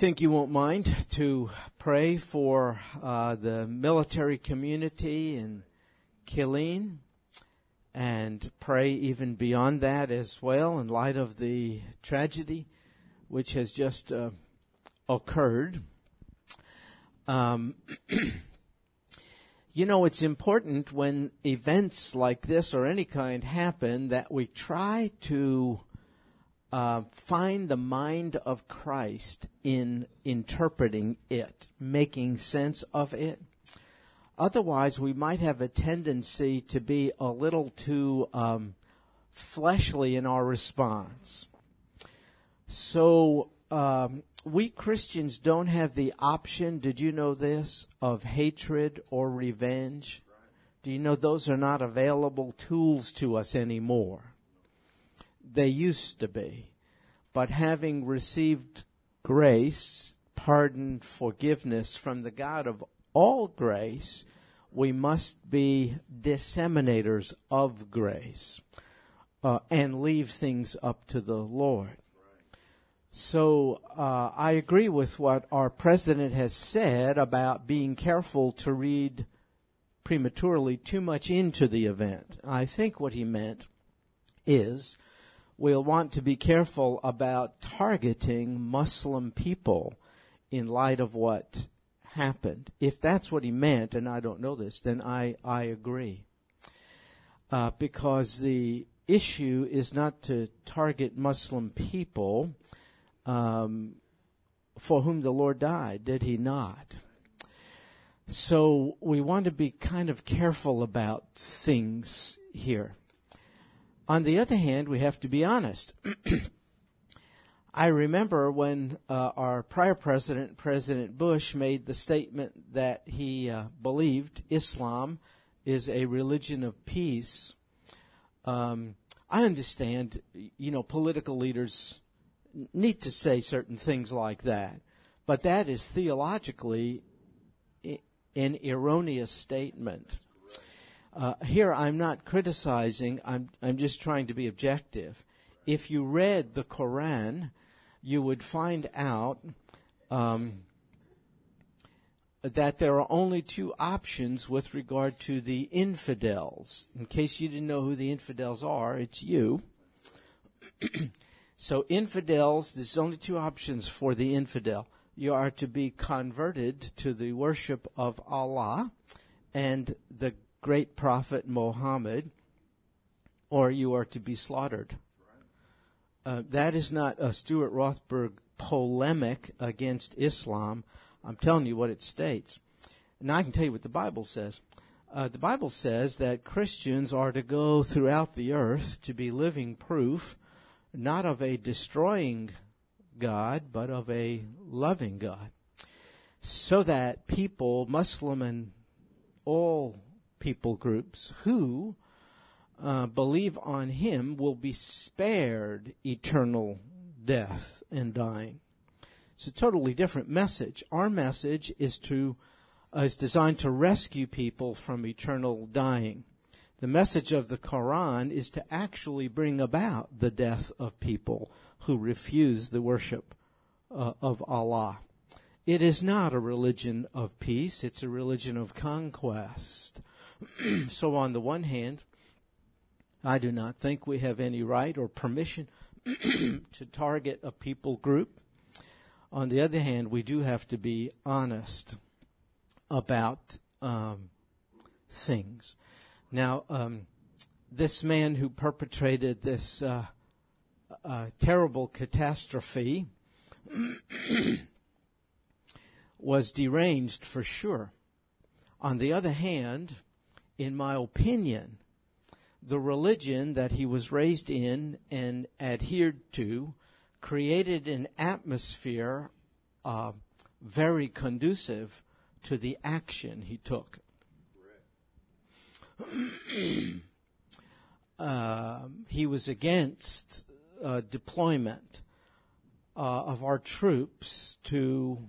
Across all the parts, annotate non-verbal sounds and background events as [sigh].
think you won't mind to pray for uh, the military community in Killeen and pray even beyond that as well in light of the tragedy which has just uh, occurred. Um, [clears throat] you know, it's important when events like this or any kind happen that we try to uh, find the mind of Christ in interpreting it, making sense of it. Otherwise, we might have a tendency to be a little too um, fleshly in our response. So, um, we Christians don't have the option, did you know this, of hatred or revenge? Do you know those are not available tools to us anymore? They used to be. But having received grace, pardon, forgiveness from the God of all grace, we must be disseminators of grace uh, and leave things up to the Lord. So uh, I agree with what our president has said about being careful to read prematurely too much into the event. I think what he meant is we'll want to be careful about targeting Muslim people in light of what happened. If that's what he meant, and I don't know this, then I, I agree. Uh, because the issue is not to target Muslim people um, for whom the Lord died, did he not? So we want to be kind of careful about things here. On the other hand, we have to be honest. [clears throat] I remember when uh, our prior president, President Bush, made the statement that he uh, believed Islam is a religion of peace. Um, I understand, you know, political leaders need to say certain things like that, but that is theologically an erroneous statement. Uh, here, I'm not criticizing. I'm I'm just trying to be objective. If you read the Quran, you would find out um, that there are only two options with regard to the infidels. In case you didn't know who the infidels are, it's you. [clears throat] so infidels, there's only two options for the infidel. You are to be converted to the worship of Allah and the great prophet Mohammed, or you are to be slaughtered. Uh, that is not a Stuart Rothberg polemic against Islam. I'm telling you what it states. And I can tell you what the Bible says. Uh, the Bible says that Christians are to go throughout the earth to be living proof, not of a destroying God, but of a loving God. So that people, Muslim and all people groups who uh, believe on him will be spared eternal death and dying. It's a totally different message. Our message is to uh, is designed to rescue people from eternal dying. The message of the Quran is to actually bring about the death of people who refuse the worship uh, of Allah. It is not a religion of peace, it's a religion of conquest. [clears throat] so, on the one hand, I do not think we have any right or permission [clears throat] to target a people group. On the other hand, we do have to be honest about um, things. Now, um, this man who perpetrated this uh, uh, terrible catastrophe [clears throat] was deranged for sure. On the other hand, in my opinion, the religion that he was raised in and adhered to created an atmosphere uh, very conducive to the action he took. [clears throat] uh, he was against uh, deployment uh, of our troops to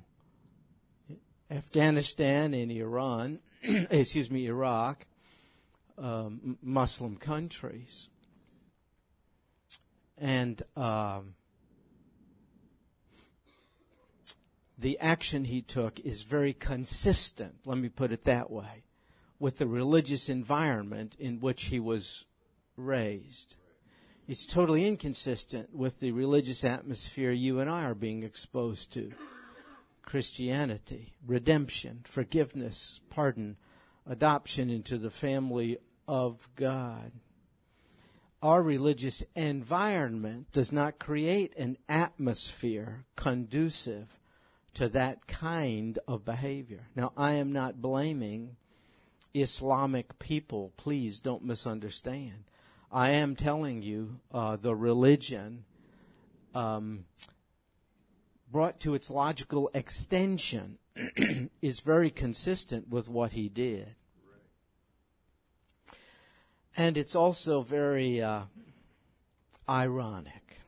Afghanistan and Iran, [clears throat] excuse me, Iraq, um, Muslim countries. And um, the action he took is very consistent, let me put it that way, with the religious environment in which he was raised. It's totally inconsistent with the religious atmosphere you and I are being exposed to. Christianity, redemption, forgiveness, pardon, adoption into the family of God. Our religious environment does not create an atmosphere conducive to that kind of behavior. Now, I am not blaming Islamic people. Please don't misunderstand. I am telling you uh, the religion um, brought to its logical extension [clears throat] is very consistent with what he did. And it's also very uh, ironic.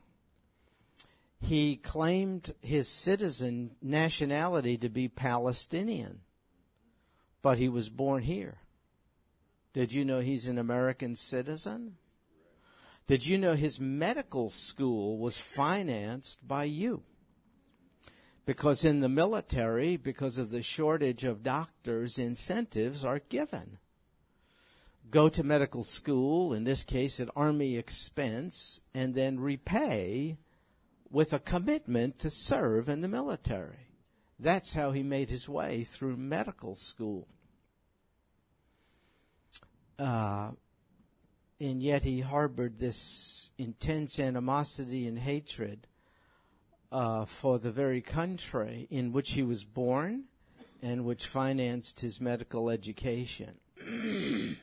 He claimed his citizen nationality to be Palestinian, but he was born here. Did you know he's an American citizen? Did you know his medical school was financed by you? Because in the military, because of the shortage of doctors, incentives are given. Go to medical school, in this case at Army expense, and then repay with a commitment to serve in the military. That's how he made his way through medical school. Uh, and yet he harbored this intense animosity and hatred uh, for the very country in which he was born and which financed his medical education. [clears throat]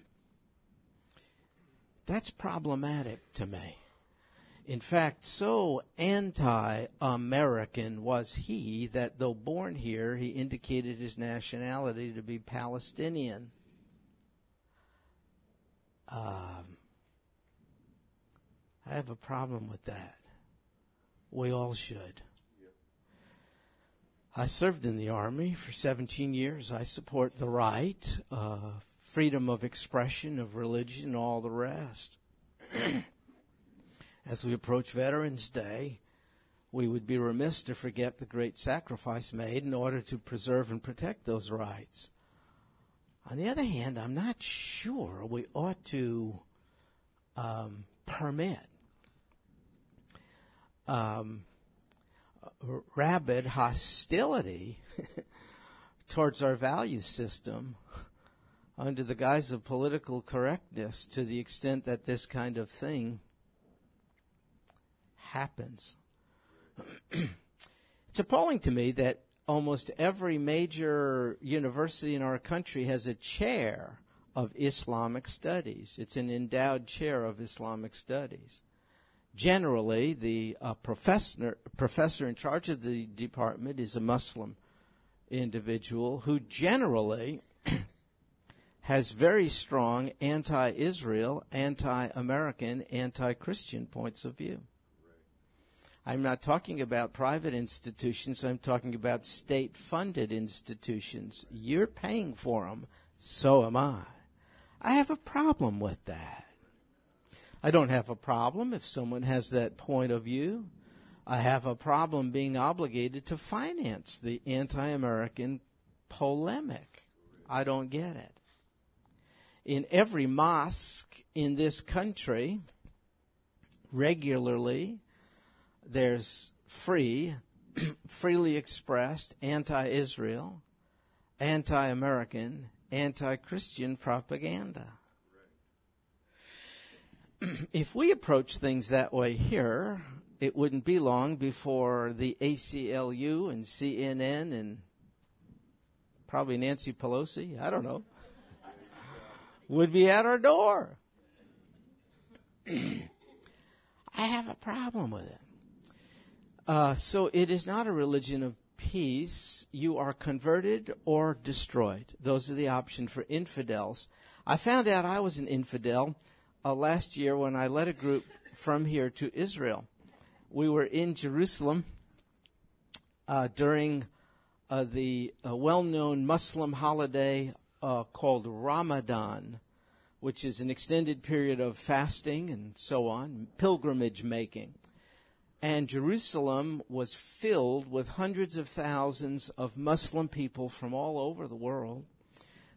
That's problematic to me. In fact, so anti American was he that though born here, he indicated his nationality to be Palestinian. Um, I have a problem with that. We all should. I served in the Army for 17 years. I support the right, uh, freedom of expression, of religion, all the rest. [clears throat] As we approach Veterans Day, we would be remiss to forget the great sacrifice made in order to preserve and protect those rights. On the other hand, I'm not sure we ought to um, permit um, rabid hostility [laughs] towards our value system under the guise of political correctness to the extent that this kind of thing happens. [clears throat] it's appalling to me that almost every major university in our country has a chair of Islamic studies. It's an endowed chair of Islamic studies. Generally, the uh, professor, professor in charge of the department is a Muslim individual who generally has very strong anti Israel, anti American, anti Christian points of view. I'm not talking about private institutions, I'm talking about state funded institutions. You're paying for them, so am I. I have a problem with that. I don't have a problem if someone has that point of view. I have a problem being obligated to finance the anti American polemic. I don't get it. In every mosque in this country, regularly, there's free, [clears throat] freely expressed anti Israel, anti American, anti Christian propaganda. [clears throat] if we approach things that way here, it wouldn't be long before the ACLU and CNN and probably Nancy Pelosi, I don't know, would be at our door. [clears throat] I have a problem with it. Uh, so it is not a religion of peace. You are converted or destroyed. Those are the options for infidels. I found out I was an infidel uh, last year when I led a group from here to Israel. We were in Jerusalem uh, during uh, the uh, well known Muslim holiday uh, called Ramadan, which is an extended period of fasting and so on, pilgrimage making. And Jerusalem was filled with hundreds of thousands of Muslim people from all over the world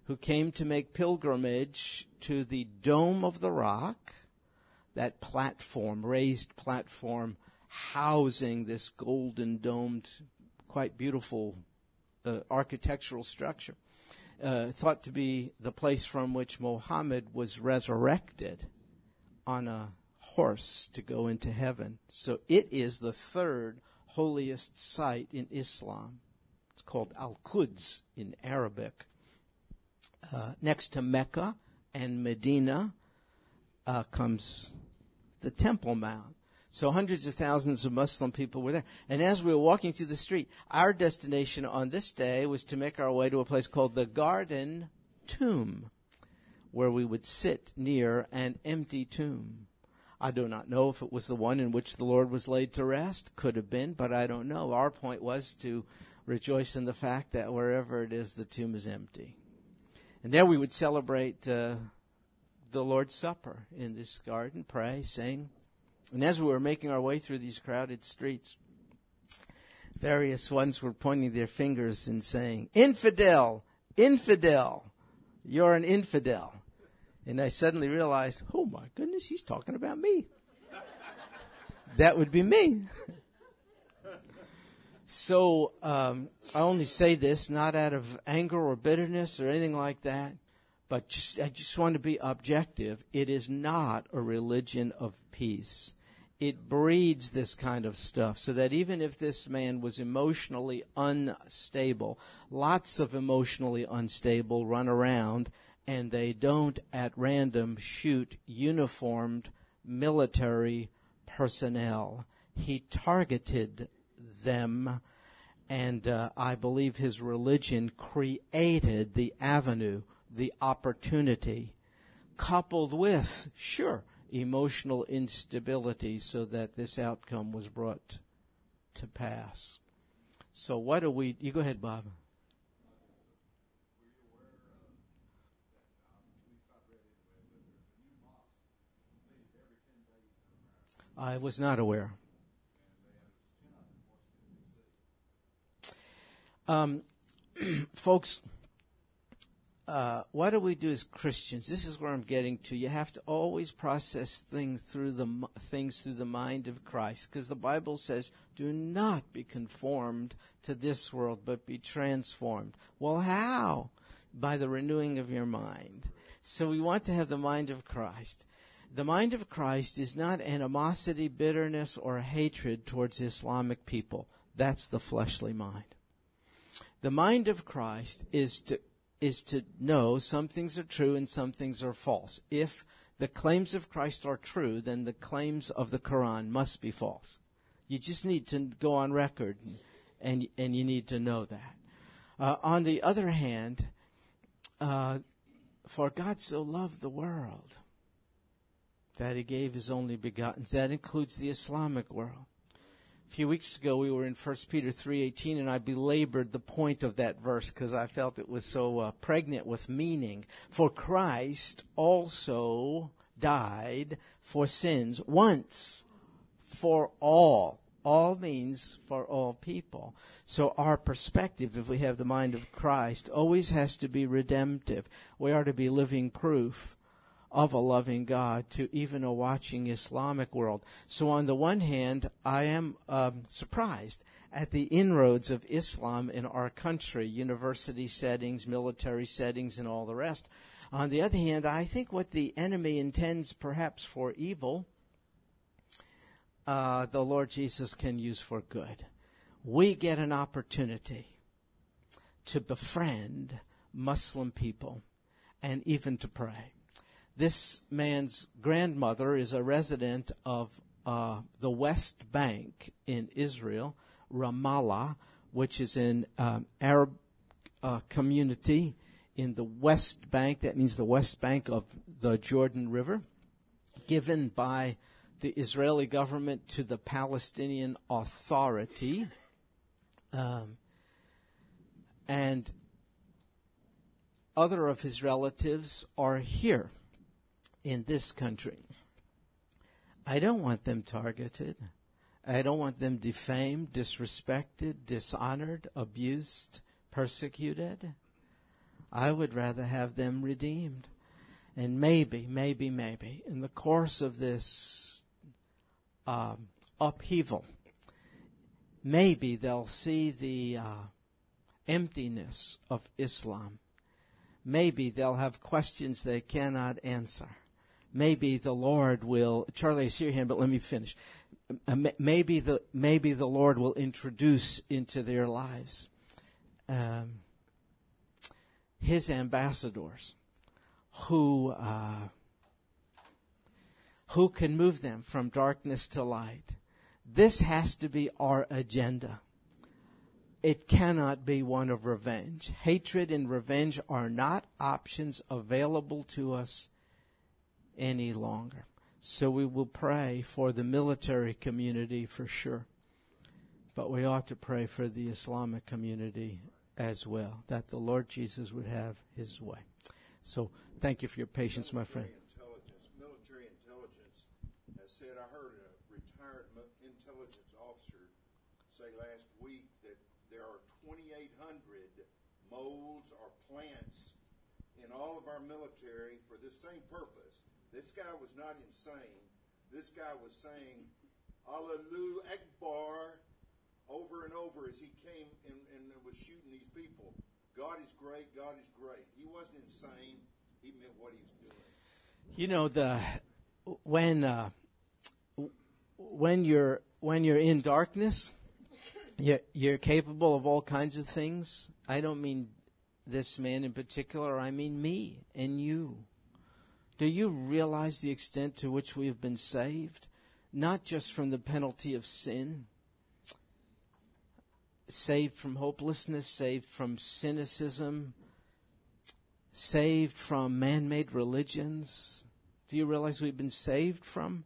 who came to make pilgrimage to the Dome of the Rock, that platform, raised platform housing this golden domed, quite beautiful uh, architectural structure, uh, thought to be the place from which Mohammed was resurrected on a horse to go into heaven. So it is the third holiest site in Islam. It's called Al Quds in Arabic. Uh, next to Mecca and Medina uh, comes the Temple Mount. So hundreds of thousands of Muslim people were there. And as we were walking through the street, our destination on this day was to make our way to a place called the Garden Tomb, where we would sit near an empty tomb. I do not know if it was the one in which the Lord was laid to rest. Could have been, but I don't know. Our point was to rejoice in the fact that wherever it is, the tomb is empty. And there we would celebrate uh, the Lord's Supper in this garden, pray, sing. And as we were making our way through these crowded streets, various ones were pointing their fingers and saying, Infidel, infidel, you're an infidel. And I suddenly realized, oh my goodness, he's talking about me. [laughs] that would be me. [laughs] so um, I only say this not out of anger or bitterness or anything like that, but just, I just want to be objective. It is not a religion of peace. It breeds this kind of stuff so that even if this man was emotionally unstable, lots of emotionally unstable run around and they don't at random shoot uniformed military personnel. He targeted them, and uh, I believe his religion created the avenue, the opportunity, coupled with, sure, emotional instability, so that this outcome was brought to pass. So, what do we? You go ahead, Bob. I was not aware. Um, [clears throat] folks, uh, what do we do as Christians? This is where I'm getting to. You have to always process things through the things through the mind of Christ, because the Bible says, "Do not be conformed to this world, but be transformed." Well, how? By the renewing of your mind. So we want to have the mind of Christ the mind of Christ is not animosity, bitterness, or hatred towards Islamic people. That's the fleshly mind. The mind of Christ is to, is to know some things are true and some things are false. If the claims of Christ are true, then the claims of the Quran must be false. You just need to go on record and, and, and you need to know that. Uh, on the other hand, uh, for God so loved the world that he gave his only begotten. That includes the Islamic world. A few weeks ago, we were in 1 Peter 3.18, and I belabored the point of that verse because I felt it was so uh, pregnant with meaning. For Christ also died for sins once for all. All means for all people. So our perspective, if we have the mind of Christ, always has to be redemptive. We are to be living proof of a loving God to even a watching Islamic world. So on the one hand, I am um, surprised at the inroads of Islam in our country, university settings, military settings, and all the rest. On the other hand, I think what the enemy intends perhaps for evil, uh, the Lord Jesus can use for good. We get an opportunity to befriend Muslim people and even to pray this man's grandmother is a resident of uh, the West Bank in Israel, Ramallah, which is an um, Arab uh, community in the West Bank. That means the West Bank of the Jordan River, given by the Israeli government to the Palestinian Authority. Um, and other of his relatives are here in this country. I don't want them targeted. I don't want them defamed, disrespected, dishonored, abused, persecuted. I would rather have them redeemed. And maybe, maybe, maybe, in the course of this um, upheaval, maybe they'll see the uh, emptiness of Islam. Maybe they'll have questions they cannot answer. Maybe the Lord will. Charlie, I see your hand, but let me finish. Maybe the maybe the Lord will introduce into their lives um, His ambassadors who uh, who can move them from darkness to light. This has to be our agenda. It cannot be one of revenge. Hatred and revenge are not options available to us any longer. So we will pray for the military community for sure. But we ought to pray for the Islamic community as well, that the Lord Jesus would have his way. So thank you for your patience, my friend. Intelligence, military intelligence has said, I heard a retired intelligence officer say last week that there are 2,800 molds or plants in all of our military for this same purpose. This guy was not insane. This guy was saying, Allahu Akbar, over and over as he came and, and was shooting these people. God is great. God is great. He wasn't insane. He meant what he was doing. You know the when uh, when you're when you're in darkness, you're, you're capable of all kinds of things. I don't mean this man in particular. I mean me and you. Do you realize the extent to which we have been saved? Not just from the penalty of sin, saved from hopelessness, saved from cynicism, saved from man-made religions. Do you realize we've been saved from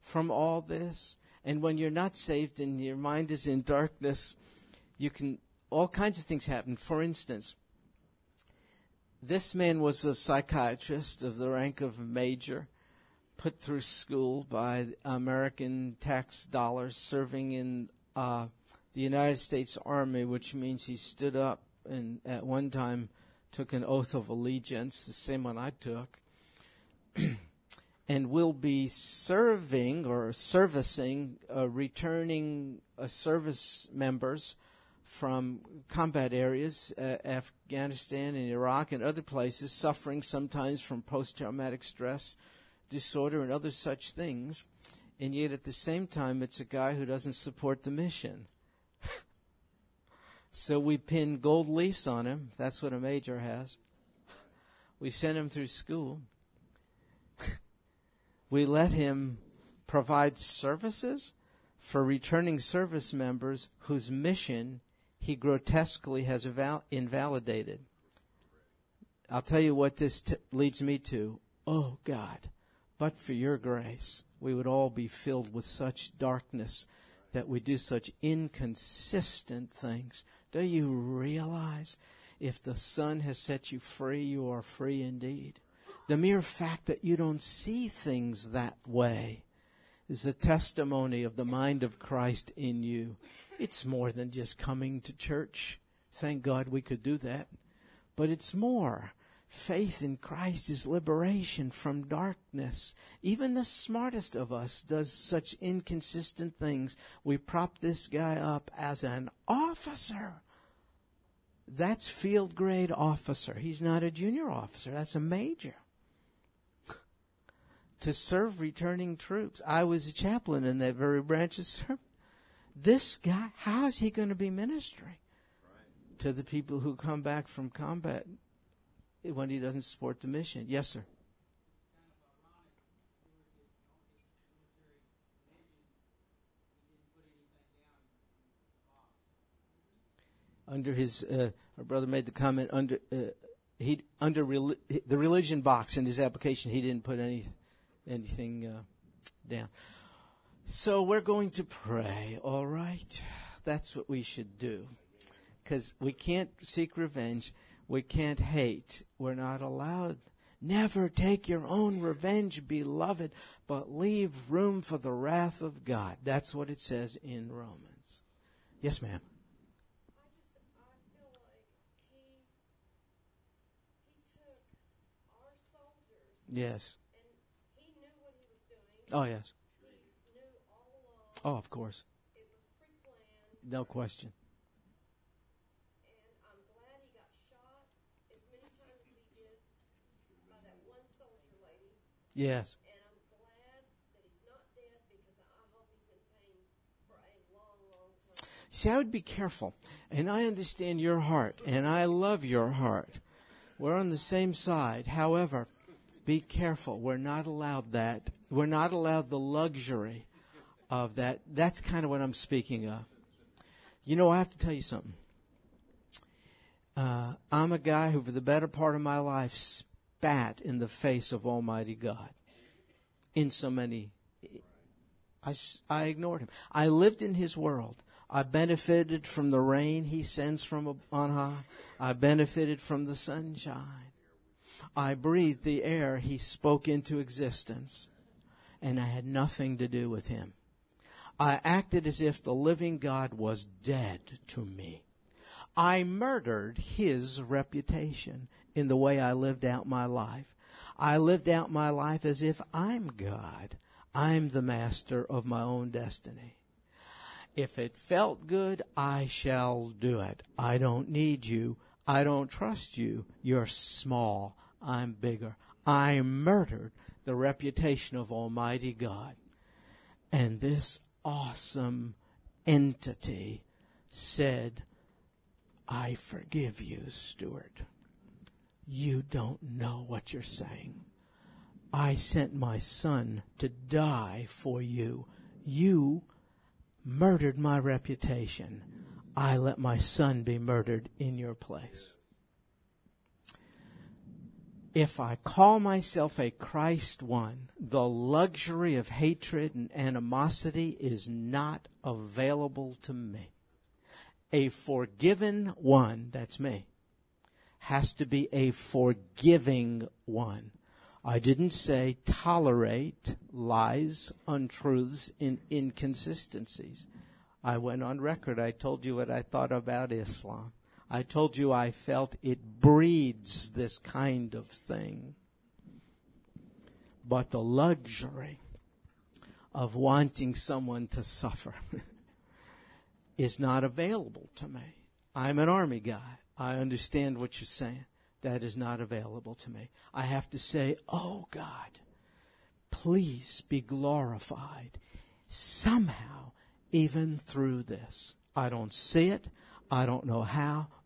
from all this? And when you're not saved and your mind is in darkness, you can all kinds of things happen. For instance, this man was a psychiatrist of the rank of major, put through school by American tax dollars, serving in uh, the United States Army, which means he stood up and at one time took an oath of allegiance, the same one I took, [clears throat] and will be serving or servicing uh, returning uh, service members from combat areas, uh, Afghanistan and Iraq and other places, suffering sometimes from post traumatic stress disorder and other such things. And yet at the same time, it's a guy who doesn't support the mission. [laughs] so we pin gold leaves on him. That's what a major has. We send him through school. [laughs] we let him provide services for returning service members whose mission he grotesquely has eval- invalidated. I'll tell you what this t- leads me to. Oh God, but for your grace, we would all be filled with such darkness that we do such inconsistent things. Do you realize if the Son has set you free, you are free indeed? The mere fact that you don't see things that way is the testimony of the mind of Christ in you. It's more than just coming to church. Thank God we could do that. But it's more. Faith in Christ is liberation from darkness. Even the smartest of us does such inconsistent things. We prop this guy up as an officer. That's field grade officer. He's not a junior officer. That's a major. [laughs] to serve returning troops. I was a chaplain in that very branch of service. This guy, how is he going to be ministering right. to the people who come back from combat when he doesn't support the mission. Yes, sir. Under his, uh, our brother made the comment under uh, he under the religion box in his application he didn't put any anything uh, down. So we're going to pray. All right, that's what we should do because we can't seek revenge we can't hate. We're not allowed. Never take your own revenge, beloved, but leave room for the wrath of God. That's what it says in Romans. Yes, ma'am. Yes. Oh, yes. Oh, of course. No question. Yes. And I'm glad that he's not dead because I hope he's in pain for a long, long time. See, I would be careful. And I understand your heart, and I love your heart. We're on the same side. However, be careful. We're not allowed that. We're not allowed the luxury of that. That's kind of what I'm speaking of. You know, I have to tell you something. Uh, I'm a guy who, for the better part of my life, spat in the face of Almighty God in so many. I, I ignored him. I lived in his world. I benefited from the rain he sends from on high. I benefited from the sunshine. I breathed the air he spoke into existence. And I had nothing to do with him. I acted as if the living God was dead to me. I murdered his reputation in the way I lived out my life. I lived out my life as if I'm God. I'm the master of my own destiny. If it felt good, I shall do it. I don't need you. I don't trust you. You're small. I'm bigger. I murdered the reputation of Almighty God. And this awesome entity said, I forgive you, Stuart. You don't know what you're saying. I sent my son to die for you. You murdered my reputation. I let my son be murdered in your place. If I call myself a Christ one, the luxury of hatred and animosity is not available to me. A forgiven one, that's me, has to be a forgiving one. I didn't say tolerate lies, untruths, and inconsistencies. I went on record. I told you what I thought about Islam. I told you I felt it breeds this kind of thing. But the luxury of wanting someone to suffer [laughs] is not available to me. I'm an army guy. I understand what you're saying. That is not available to me. I have to say, Oh God, please be glorified somehow, even through this. I don't see it. I don't know how,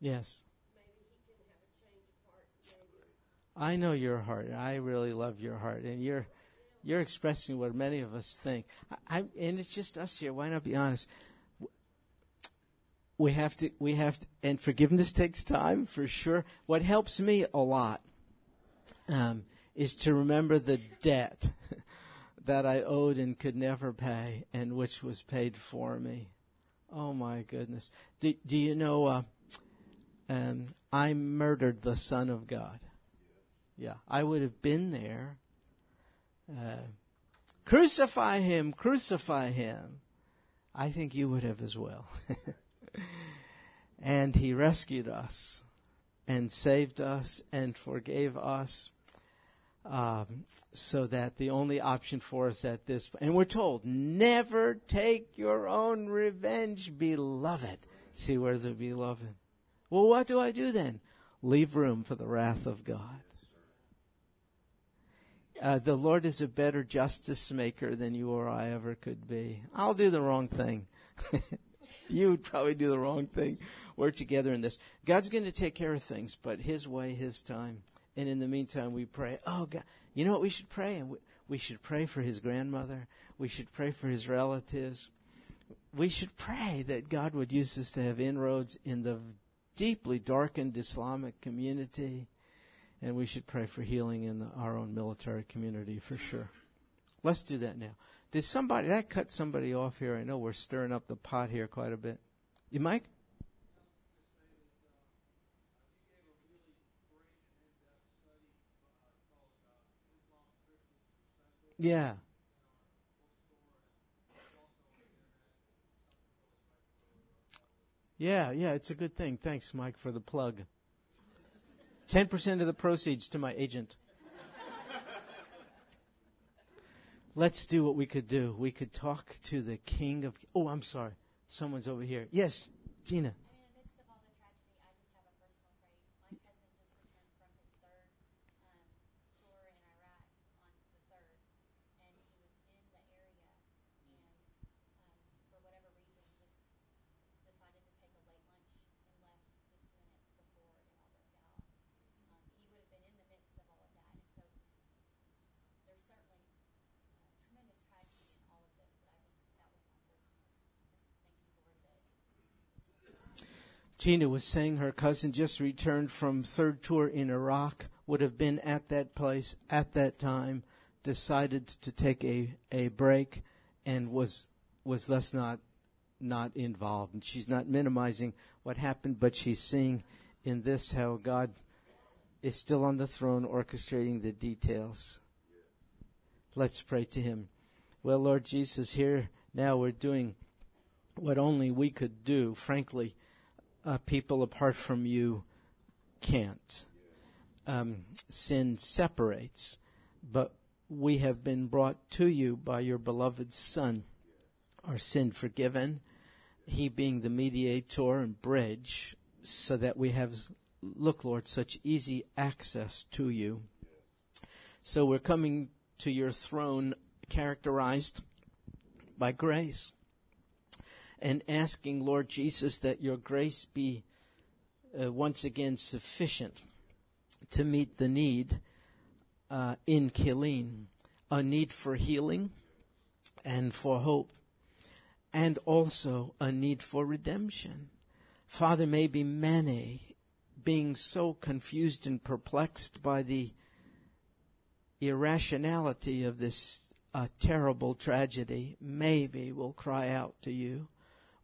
Yes. I know your heart. I really love your heart, and you're you're expressing what many of us think. I, I, and it's just us here. Why not be honest? we have to we have to, and forgiveness takes time for sure. What helps me a lot um, is to remember the debt [laughs] that I owed and could never pay, and which was paid for me. Oh my goodness! Do, do you know? Uh, um, I murdered the Son of God. Yeah, I would have been there. Uh, crucify him! Crucify him! I think you would have as well. [laughs] and he rescued us and saved us and forgave us. Um, so that the only option for us at this and we're told never take your own revenge beloved see where the beloved well what do i do then leave room for the wrath of god uh, the lord is a better justice maker than you or i ever could be i'll do the wrong thing [laughs] you would probably do the wrong thing. We're together in this. God's going to take care of things, but His way, His time. And in the meantime, we pray, oh God, you know what we should pray? And we, we should pray for his grandmother. We should pray for his relatives. We should pray that God would use us to have inroads in the deeply darkened Islamic community. And we should pray for healing in the, our own military community for sure. Let's do that now. Did somebody, I cut somebody off here? I know we're stirring up the pot here quite a bit. You, Mike? Yeah. Yeah, yeah, it's a good thing. Thanks, Mike, for the plug. 10% of the proceeds to my agent. Let's do what we could do. We could talk to the king of. Oh, I'm sorry. Someone's over here. Yes, Gina. Gina was saying her cousin just returned from third tour in Iraq, would have been at that place at that time, decided to take a, a break and was was thus not not involved. And she's not minimizing what happened, but she's seeing in this how God is still on the throne orchestrating the details. Let's pray to him. Well, Lord Jesus, here now we're doing what only we could do, frankly uh, people apart from you can't. Um, sin separates, but we have been brought to you by your beloved Son, our sin forgiven, He being the mediator and bridge, so that we have, look, Lord, such easy access to you. So we're coming to your throne characterized by grace and asking, Lord Jesus, that your grace be uh, once again sufficient to meet the need uh, in Killeen, a need for healing and for hope, and also a need for redemption. Father, maybe many being so confused and perplexed by the irrationality of this uh, terrible tragedy, maybe will cry out to you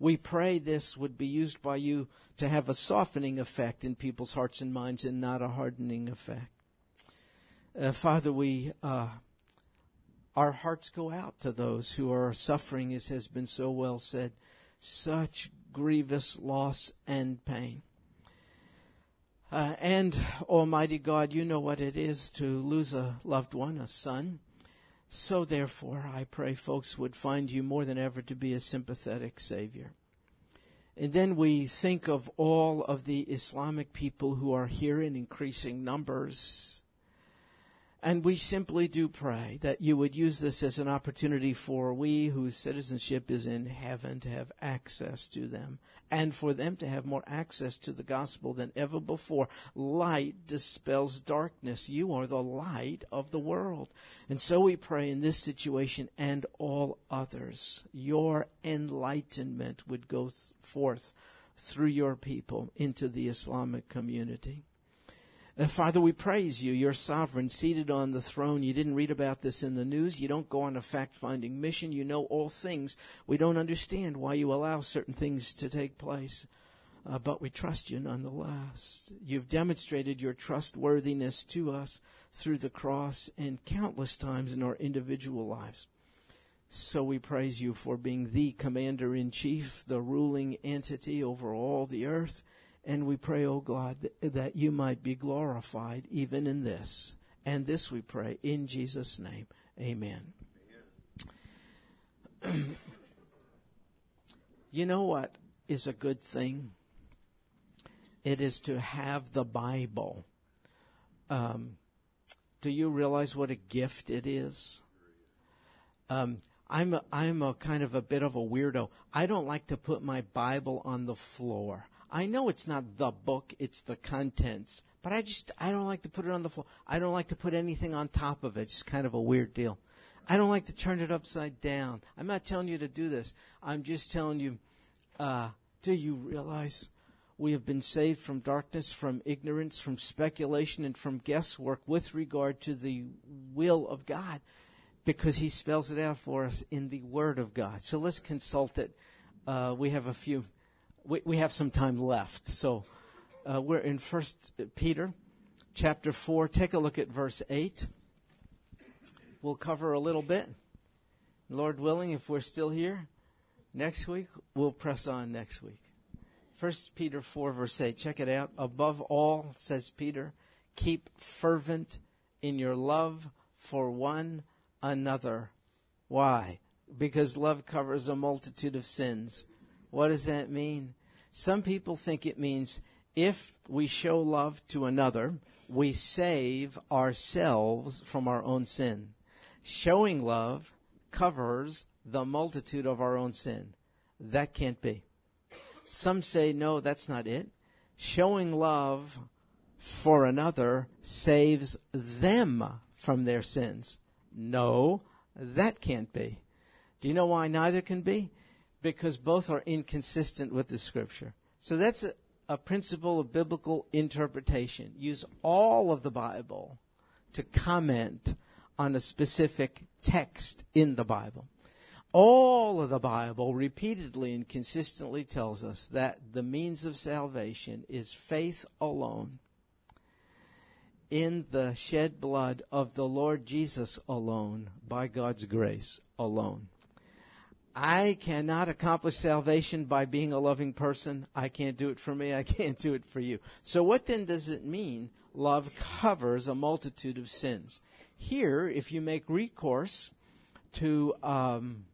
we pray this would be used by you to have a softening effect in people's hearts and minds and not a hardening effect. Uh, Father, we, uh, our hearts go out to those who are suffering, as has been so well said, such grievous loss and pain. Uh, and Almighty God, you know what it is to lose a loved one, a son. So therefore, I pray folks would find you more than ever to be a sympathetic Savior. And then we think of all of the Islamic people who are here in increasing numbers and we simply do pray that you would use this as an opportunity for we whose citizenship is in heaven to have access to them and for them to have more access to the gospel than ever before. Light dispels darkness. You are the light of the world. And so we pray in this situation and all others, your enlightenment would go forth through your people into the Islamic community. Uh, Father, we praise you. You're sovereign, seated on the throne. You didn't read about this in the news. You don't go on a fact finding mission. You know all things. We don't understand why you allow certain things to take place. Uh, but we trust you nonetheless. You've demonstrated your trustworthiness to us through the cross and countless times in our individual lives. So we praise you for being the commander in chief, the ruling entity over all the earth and we pray, O oh God, that, that you might be glorified even in this. And this we pray in Jesus' name. Amen. Amen. [clears throat] you know what is a good thing? It is to have the Bible. Um, do you realize what a gift it is? Um, I'm a, I'm a kind of a bit of a weirdo. I don't like to put my Bible on the floor. I know it's not the book, it's the contents. But I just, I don't like to put it on the floor. I don't like to put anything on top of it. It's kind of a weird deal. I don't like to turn it upside down. I'm not telling you to do this. I'm just telling you, uh, do you realize we have been saved from darkness, from ignorance, from speculation, and from guesswork with regard to the will of God because He spells it out for us in the Word of God. So let's consult it. Uh, we have a few, we, we have some time left. So uh, we're in First Peter chapter 4. Take a look at verse 8 we'll cover a little bit. Lord willing, if we're still here next week, we'll press on next week. First Peter 4 verse 8. Check it out. Above all, says Peter, keep fervent in your love for one another. Why? Because love covers a multitude of sins. What does that mean? Some people think it means if we show love to another, we save ourselves from our own sin showing love covers the multitude of our own sin. That can't be. Some say, no, that's not it. Showing love for another saves them from their sins. No, that can't be. Do you know why neither can be? Because both are inconsistent with the scripture. So that's a, a principle of biblical interpretation. Use all of the Bible to comment on a specific text in the Bible. All of the Bible repeatedly and consistently tells us that the means of salvation is faith alone in the shed blood of the Lord Jesus alone by God's grace alone. I cannot accomplish salvation by being a loving person. I can't do it for me. I can't do it for you. So what then does it mean? Love covers a multitude of sins. Here, if you make recourse to um,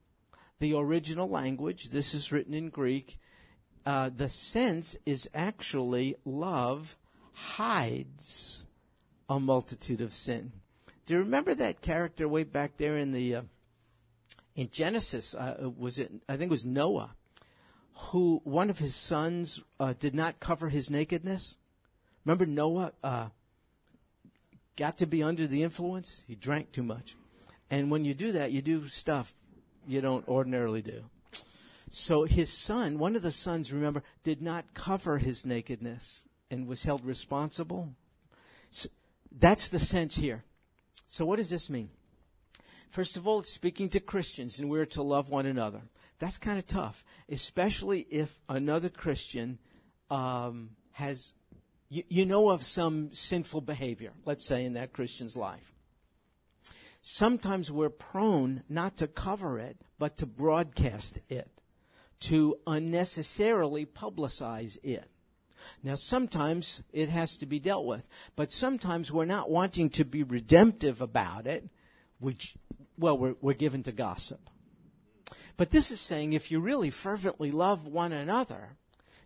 the original language, this is written in Greek, uh, the sense is actually love hides a multitude of sin. Do you remember that character way back there in the uh, in Genesis? Uh, was it? I think it was Noah, who one of his sons uh, did not cover his nakedness. Remember Noah? Uh, got to be under the influence, he drank too much. And when you do that, you do stuff you don't ordinarily do. So his son, one of the sons, remember, did not cover his nakedness and was held responsible. So that's the sense here. So what does this mean? First of all, it's speaking to Christians and we're to love one another. That's kind of tough, especially if another Christian um, has you, you know of some sinful behavior, let's say, in that Christian's life. Sometimes we're prone not to cover it, but to broadcast it, to unnecessarily publicize it. Now, sometimes it has to be dealt with, but sometimes we're not wanting to be redemptive about it, which, well, we're, we're given to gossip. But this is saying if you really fervently love one another,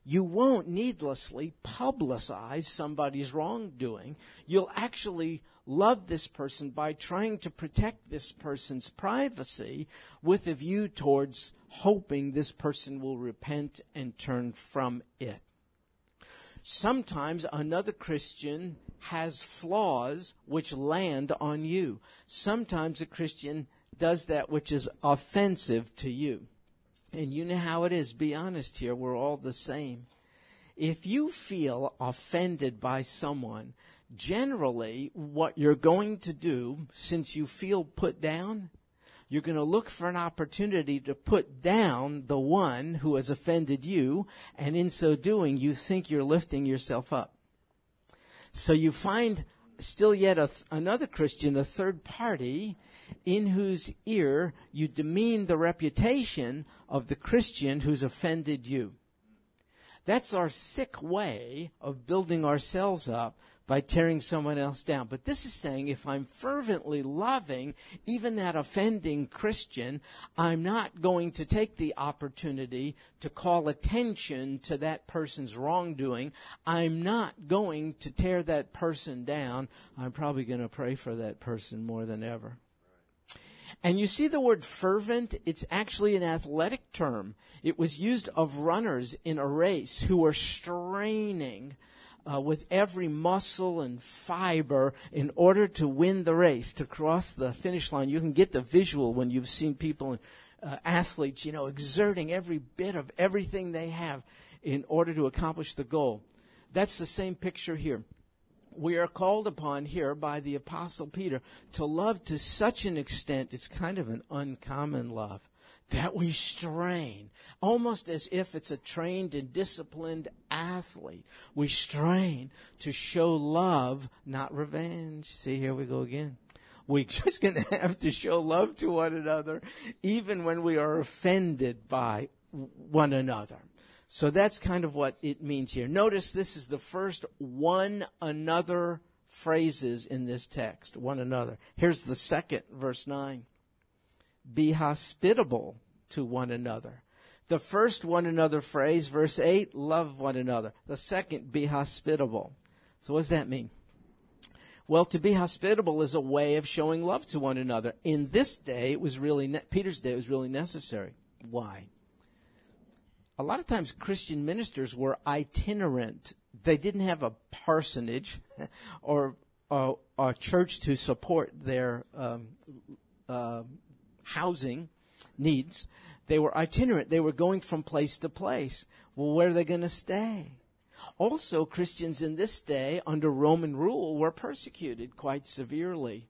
you won't needlessly publicize somebody's wrongdoing. You'll actually love this person by trying to protect this person's privacy with a view towards hoping this person will repent and turn from it. Sometimes another Christian has flaws which land on you. Sometimes a Christian does that which is offensive to you. And you know how it is. Be honest here. We're all the same. If you feel offended by someone, generally what you're going to do, since you feel put down, you're going to look for an opportunity to put down the one who has offended you, and in so doing, you think you're lifting yourself up. So you find still yet th- another Christian, a third party, in whose ear you demean the reputation of the Christian who's offended you. That's our sick way of building ourselves up by tearing someone else down. But this is saying if I'm fervently loving even that offending Christian, I'm not going to take the opportunity to call attention to that person's wrongdoing. I'm not going to tear that person down. I'm probably going to pray for that person more than ever. And you see the word fervent, it's actually an athletic term. It was used of runners in a race who were straining uh, with every muscle and fiber in order to win the race, to cross the finish line. You can get the visual when you've seen people, uh, athletes, you know, exerting every bit of everything they have in order to accomplish the goal. That's the same picture here. We are called upon here by the Apostle Peter to love to such an extent, it's kind of an uncommon love, that we strain, almost as if it's a trained and disciplined athlete. We strain to show love, not revenge. See, here we go again. We're [laughs] just going to have to show love to one another, even when we are offended by one another. So that's kind of what it means here. Notice this is the first one another phrases in this text. One another. Here's the second, verse 9. Be hospitable to one another. The first one another phrase, verse 8, love one another. The second, be hospitable. So what does that mean? Well, to be hospitable is a way of showing love to one another. In this day, it was really, ne- Peter's day, was really necessary. Why? a lot of times Christian ministers were itinerant. They didn't have a parsonage [laughs] or a, a church to support their um, uh, housing needs. They were itinerant. They were going from place to place. Well, where are they going to stay? Also, Christians in this day, under Roman rule, were persecuted quite severely.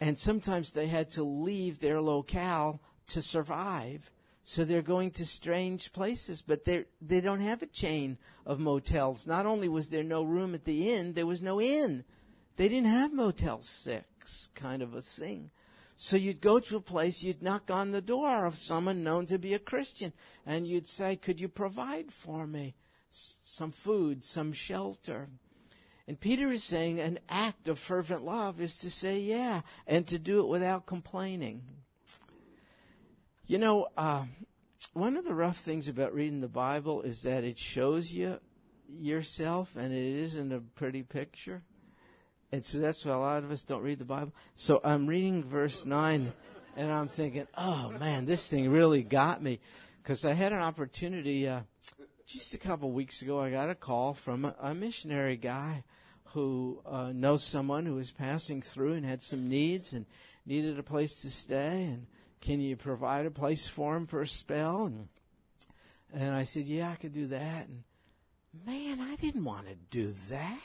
And sometimes they had to leave their locale to survive so they're going to strange places, but they they don't have a chain of motels. Not only was there no room at the inn, there was no inn. They didn't have Motel 6 kind of a thing. So you'd go to a place, you'd knock on the door of someone known to be a Christian, and you'd say, Could you provide for me some food, some shelter? And Peter is saying an act of fervent love is to say, Yeah, and to do it without complaining. You know, uh, one of the rough things about reading the Bible is that it shows you yourself, and it isn't a pretty picture. And so that's why a lot of us don't read the Bible. So I'm reading verse 9, and I'm thinking, oh man, this thing really got me. Because I had an opportunity, uh, just a couple weeks ago, I got a call from a, a missionary guy who uh, knows someone who was passing through and had some needs and needed a place to stay. And can you provide a place for him for a spell? And, and I said, Yeah, I could do that. And man, I didn't want to do that.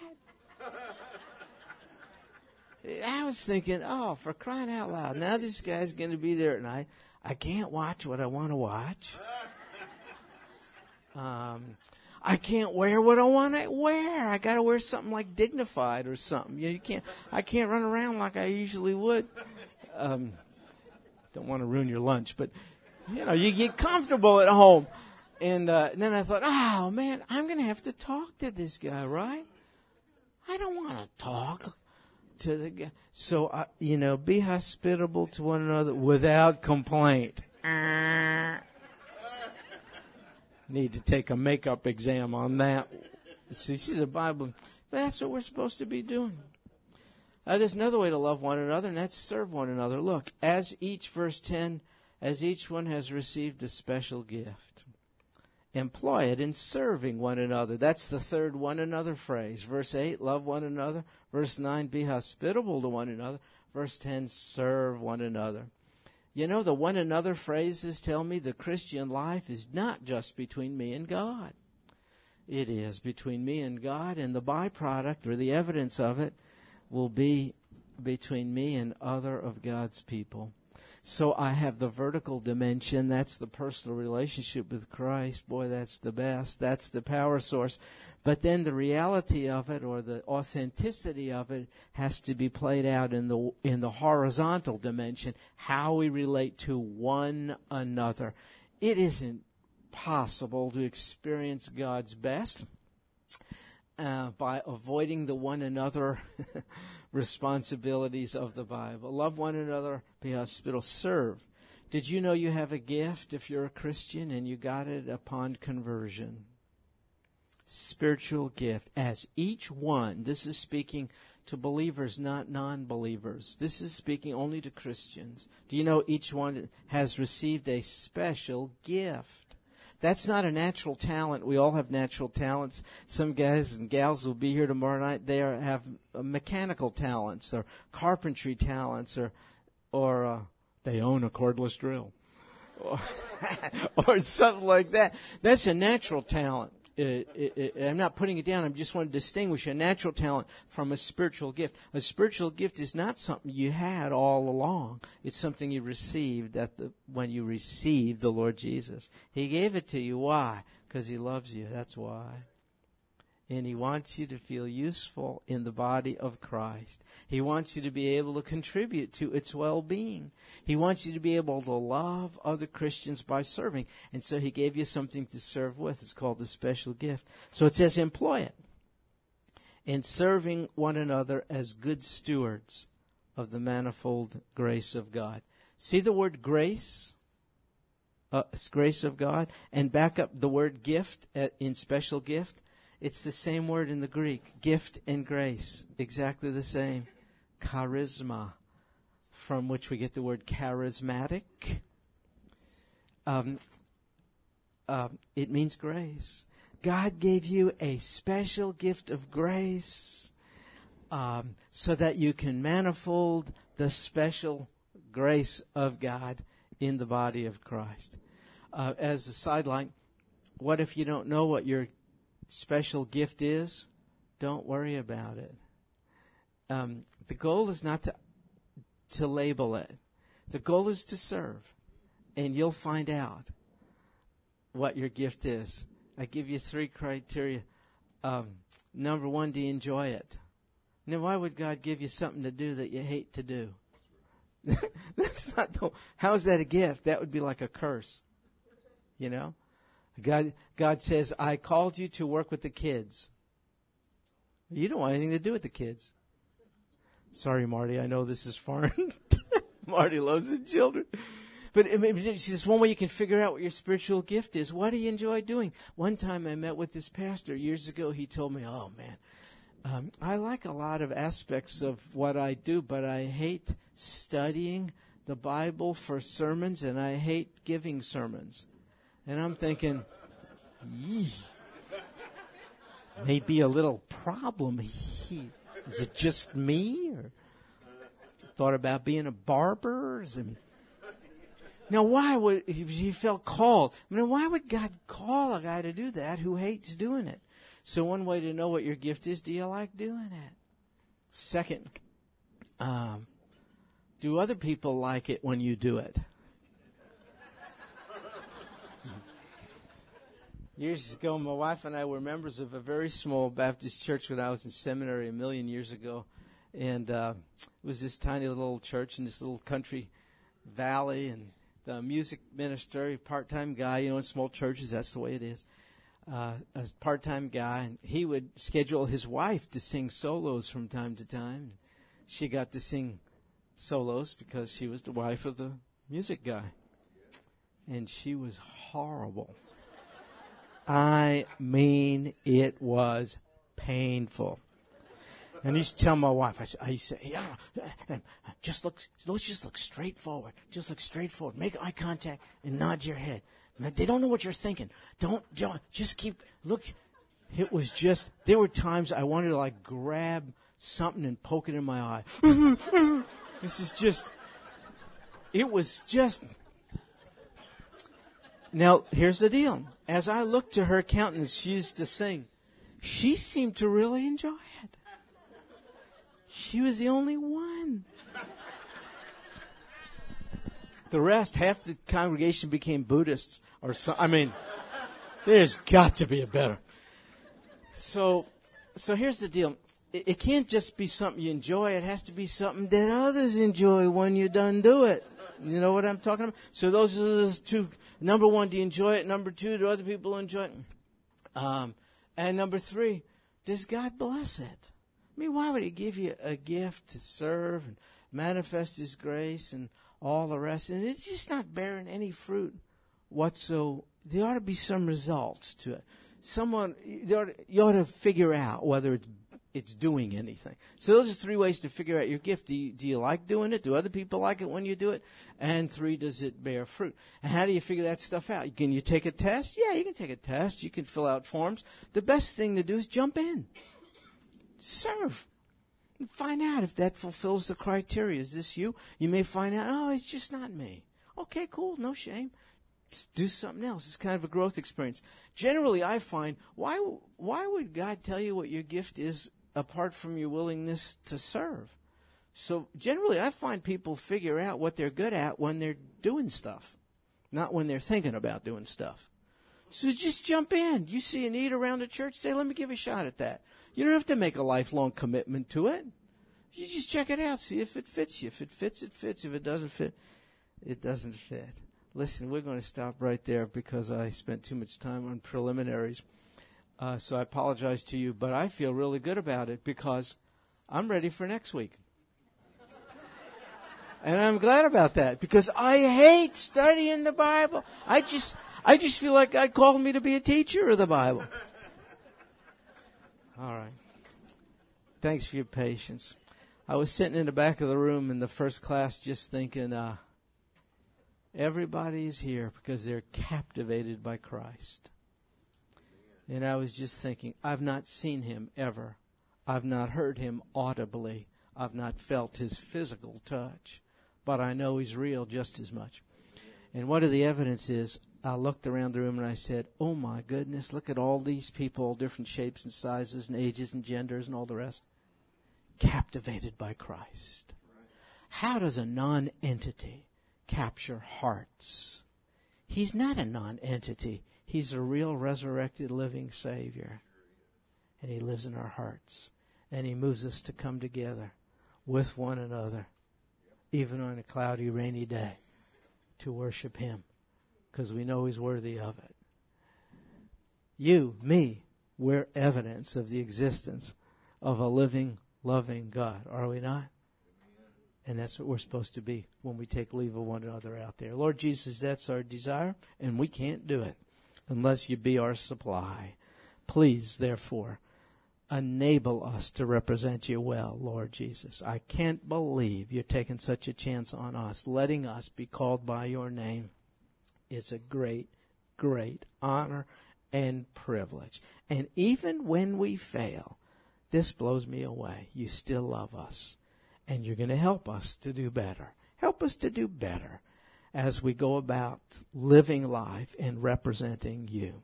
I was thinking, oh, for crying out loud. Now this guy's going to be there at night. I can't watch what I want to watch. [laughs] Um, I can't wear what I want to wear. I got to wear something like dignified or something. You, know, you can't. I can't run around like I usually would. Um, don't want to ruin your lunch, but you know, you get comfortable at home. And, uh, and then I thought, oh man, I'm going to have to talk to this guy, right? I don't want to talk to the guy. So, uh, you know, be hospitable to one another without complaint. Need to take a makeup exam on that. You see the Bible. That's what we're supposed to be doing. Uh, there's another way to love one another, and that's serve one another. Look, as each, verse 10, as each one has received a special gift, employ it in serving one another. That's the third one another phrase. Verse 8, love one another. Verse 9, be hospitable to one another. Verse 10, serve one another. You know, the one another phrases tell me the Christian life is not just between me and God. It is between me and God, and the byproduct or the evidence of it will be between me and other of God's people. So I have the vertical dimension. That's the personal relationship with Christ. Boy, that's the best. That's the power source. But then the reality of it or the authenticity of it has to be played out in the, in the horizontal dimension. How we relate to one another. It isn't possible to experience God's best uh, by avoiding the one another [laughs] responsibilities of the Bible. Love one another, be hospitable, serve. Did you know you have a gift if you're a Christian and you got it upon conversion? Spiritual gift. As each one, this is speaking to believers, not non believers. This is speaking only to Christians. Do you know each one has received a special gift? That's not a natural talent. We all have natural talents. Some guys and gals will be here tomorrow night. They are, have uh, mechanical talents or carpentry talents or, or uh, they own a cordless drill or, [laughs] or something like that. That's a natural talent. Uh, uh, uh, I'm not putting it down. I just want to distinguish a natural talent from a spiritual gift. A spiritual gift is not something you had all along. It's something you received at the, when you received the Lord Jesus. He gave it to you. Why? Because He loves you. That's why and he wants you to feel useful in the body of Christ. He wants you to be able to contribute to its well-being. He wants you to be able to love other Christians by serving. And so he gave you something to serve with. It's called a special gift. So it says employ it in serving one another as good stewards of the manifold grace of God. See the word grace? Uh, grace of God and back up the word gift in special gift it's the same word in the Greek, gift and grace, exactly the same. Charisma, from which we get the word charismatic. Um, uh, it means grace. God gave you a special gift of grace um, so that you can manifold the special grace of God in the body of Christ. Uh, as a sideline, what if you don't know what your special gift is, don't worry about it. Um, the goal is not to to label it. The goal is to serve, and you'll find out what your gift is. I give you three criteria. Um, number one, do you enjoy it? Now, why would God give you something to do that you hate to do? [laughs] That's not the. How is that a gift? That would be like a curse. You know. God, God says, I called you to work with the kids. You don't want anything to do with the kids. Sorry, Marty, I know this is foreign. [laughs] Marty loves the children. But it's just one way you can figure out what your spiritual gift is. What do you enjoy doing? One time I met with this pastor years ago. He told me, oh man, um, I like a lot of aspects of what I do, but I hate studying the Bible for sermons and I hate giving sermons. And I'm thinking, maybe a little problem here. Is it just me? Or thought about being a barber? I mean, now why would he felt called? I mean, why would God call a guy to do that who hates doing it? So one way to know what your gift is: Do you like doing it? Second, um, do other people like it when you do it? Years ago, my wife and I were members of a very small Baptist church when I was in seminary a million years ago. And uh, it was this tiny little church in this little country valley. And the music minister, part time guy, you know, in small churches, that's the way it is. Uh, a part time guy, and he would schedule his wife to sing solos from time to time. She got to sing solos because she was the wife of the music guy. And she was horrible. I mean, it was painful. And I used to tell my wife, I, I used to say, yeah, just look, let's just look straight forward. Just look straight forward. Make eye contact and nod your head. They don't know what you're thinking. Don't, don't just keep, look. It was just, there were times I wanted to like grab something and poke it in my eye. [laughs] this is just, it was just, now here's the deal as I looked to her countenance, she used to sing. She seemed to really enjoy it. She was the only one. The rest, half the congregation became Buddhists or some, I mean, there's got to be a better. So, so here's the deal. It, it can't just be something you enjoy. It has to be something that others enjoy when you're done do it. You know what I'm talking about? So those are the two. Number one, do you enjoy it? Number two, do other people enjoy it? Um, and number three, does God bless it? I mean, why would He give you a gift to serve and manifest His grace and all the rest? And it's just not bearing any fruit whatsoever. There ought to be some results to it. Someone, you ought, you ought to figure out whether it's it's doing anything. So those are three ways to figure out your gift. Do you, do you like doing it? Do other people like it when you do it? And three, does it bear fruit? And how do you figure that stuff out? Can you take a test? Yeah, you can take a test. You can fill out forms. The best thing to do is jump in. Serve. Find out if that fulfills the criteria. Is this you? You may find out, oh, it's just not me. Okay, cool. No shame do something else. It's kind of a growth experience. Generally, I find why why would God tell you what your gift is apart from your willingness to serve. So generally, I find people figure out what they're good at when they're doing stuff, not when they're thinking about doing stuff. So just jump in. You see a need around the church, say, let me give a shot at that. You don't have to make a lifelong commitment to it. You just check it out, see if it fits you. If it fits, it fits. If it doesn't fit, it doesn't fit. Listen, we're going to stop right there because I spent too much time on preliminaries. Uh, so I apologize to you, but I feel really good about it because I'm ready for next week. and I'm glad about that because I hate studying the Bible. I just, I just feel like God called me to be a teacher of the Bible. All right. Thanks for your patience. I was sitting in the back of the room in the first class just thinking, uh, everybody is here because they're captivated by Christ. And I was just thinking, I've not seen him ever. I've not heard him audibly. I've not felt his physical touch. But I know he's real just as much. And one of the evidence is, I looked around the room and I said, Oh my goodness, look at all these people, different shapes and sizes and ages and genders and all the rest. Captivated by Christ. How does a non entity capture hearts? He's not a non entity. He's a real resurrected living Savior. And He lives in our hearts. And He moves us to come together with one another, even on a cloudy, rainy day, to worship Him because we know He's worthy of it. You, me, we're evidence of the existence of a living, loving God, are we not? And that's what we're supposed to be when we take leave of one another out there. Lord Jesus, that's our desire, and we can't do it unless you be our supply. Please, therefore, enable us to represent you well, Lord Jesus. I can't believe you're taking such a chance on us, letting us be called by your name. It's a great, great honor and privilege. And even when we fail, this blows me away. You still love us, and you're going to help us to do better. Help us to do better as we go about living life and representing you.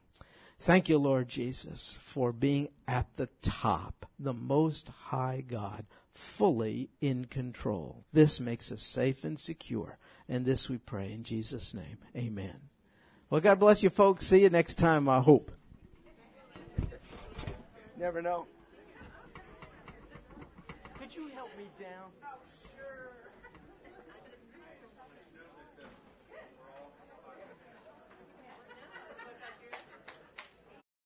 Thank you, Lord Jesus, for being at the top, the most high God, fully in control. This makes us safe and secure. And this we pray in Jesus' name. Amen. Well, God bless you folks. See you next time, I hope. Never know. Could you help me down? Sure.